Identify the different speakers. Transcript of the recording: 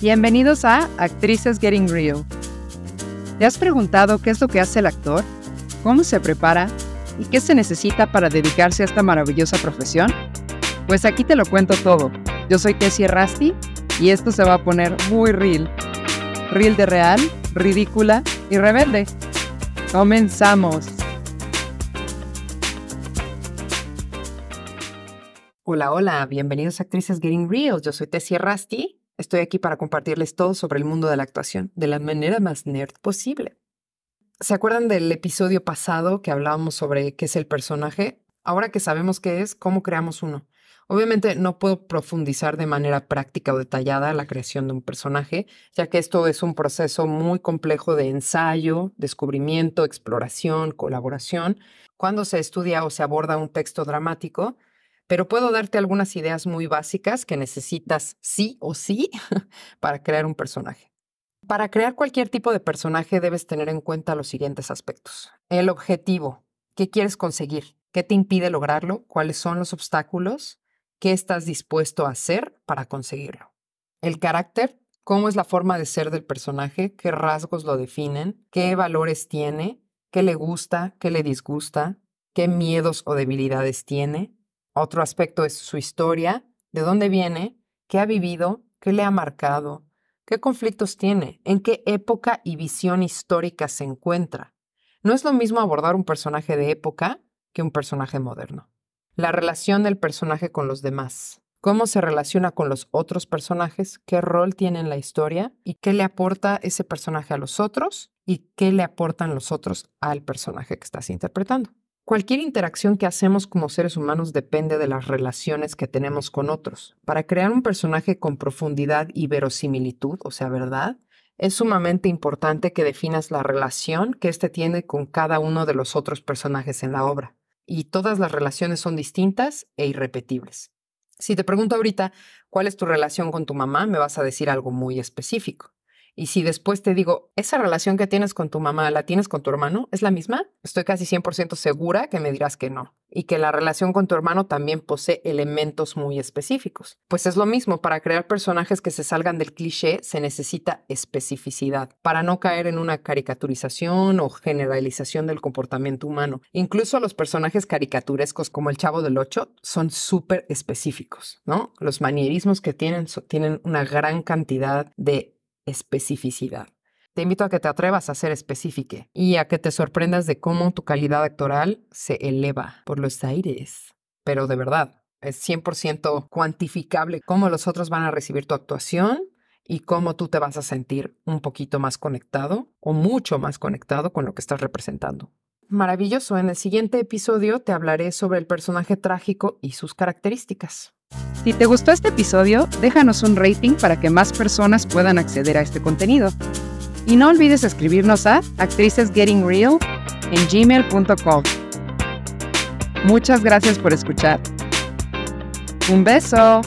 Speaker 1: Bienvenidos a Actrices Getting Real. ¿Te has preguntado qué es lo que hace el actor? ¿Cómo se prepara? ¿Y qué se necesita para dedicarse a esta maravillosa profesión? Pues aquí te lo cuento todo. Yo soy Tessie Rasti y esto se va a poner muy real. Real de real, ridícula y rebelde. Comenzamos. Hola, hola, bienvenidos a Actrices Getting Real. Yo soy Tessie Rasti Estoy aquí para compartirles todo sobre el mundo de la actuación de la manera más nerd posible. ¿Se acuerdan del episodio pasado que hablábamos sobre qué es el personaje? Ahora que sabemos qué es, ¿cómo creamos uno? Obviamente no puedo profundizar de manera práctica o detallada la creación de un personaje, ya que esto es un proceso muy complejo de ensayo, descubrimiento, exploración, colaboración. Cuando se estudia o se aborda un texto dramático, pero puedo darte algunas ideas muy básicas que necesitas sí o sí para crear un personaje. Para crear cualquier tipo de personaje debes tener en cuenta los siguientes aspectos. El objetivo, ¿qué quieres conseguir? ¿Qué te impide lograrlo? ¿Cuáles son los obstáculos? ¿Qué estás dispuesto a hacer para conseguirlo? El carácter, ¿cómo es la forma de ser del personaje? ¿Qué rasgos lo definen? ¿Qué valores tiene? ¿Qué le gusta? ¿Qué le disgusta? ¿Qué miedos o debilidades tiene? Otro aspecto es su historia, de dónde viene, qué ha vivido, qué le ha marcado, qué conflictos tiene, en qué época y visión histórica se encuentra. No es lo mismo abordar un personaje de época que un personaje moderno. La relación del personaje con los demás. Cómo se relaciona con los otros personajes, qué rol tiene en la historia y qué le aporta ese personaje a los otros y qué le aportan los otros al personaje que estás interpretando. Cualquier interacción que hacemos como seres humanos depende de las relaciones que tenemos con otros. Para crear un personaje con profundidad y verosimilitud, o sea, verdad, es sumamente importante que definas la relación que éste tiene con cada uno de los otros personajes en la obra. Y todas las relaciones son distintas e irrepetibles. Si te pregunto ahorita cuál es tu relación con tu mamá, me vas a decir algo muy específico. Y si después te digo, esa relación que tienes con tu mamá, ¿la tienes con tu hermano? ¿Es la misma? Estoy casi 100% segura que me dirás que no. Y que la relación con tu hermano también posee elementos muy específicos. Pues es lo mismo, para crear personajes que se salgan del cliché se necesita especificidad, para no caer en una caricaturización o generalización del comportamiento humano. Incluso los personajes caricaturescos como el Chavo del Ocho son súper específicos, ¿no? Los manierismos que tienen tienen una gran cantidad de especificidad. Te invito a que te atrevas a ser específico y a que te sorprendas de cómo tu calidad actoral se eleva por los aires. Pero de verdad, es 100% cuantificable cómo los otros van a recibir tu actuación y cómo tú te vas a sentir un poquito más conectado o mucho más conectado con lo que estás representando. Maravilloso, en el siguiente episodio te hablaré sobre el personaje trágico y sus características. Si te gustó este episodio, déjanos un rating para que más personas puedan acceder a este contenido. Y no olvides escribirnos a actricesgettingreal en gmail.com. Muchas gracias por escuchar. Un beso.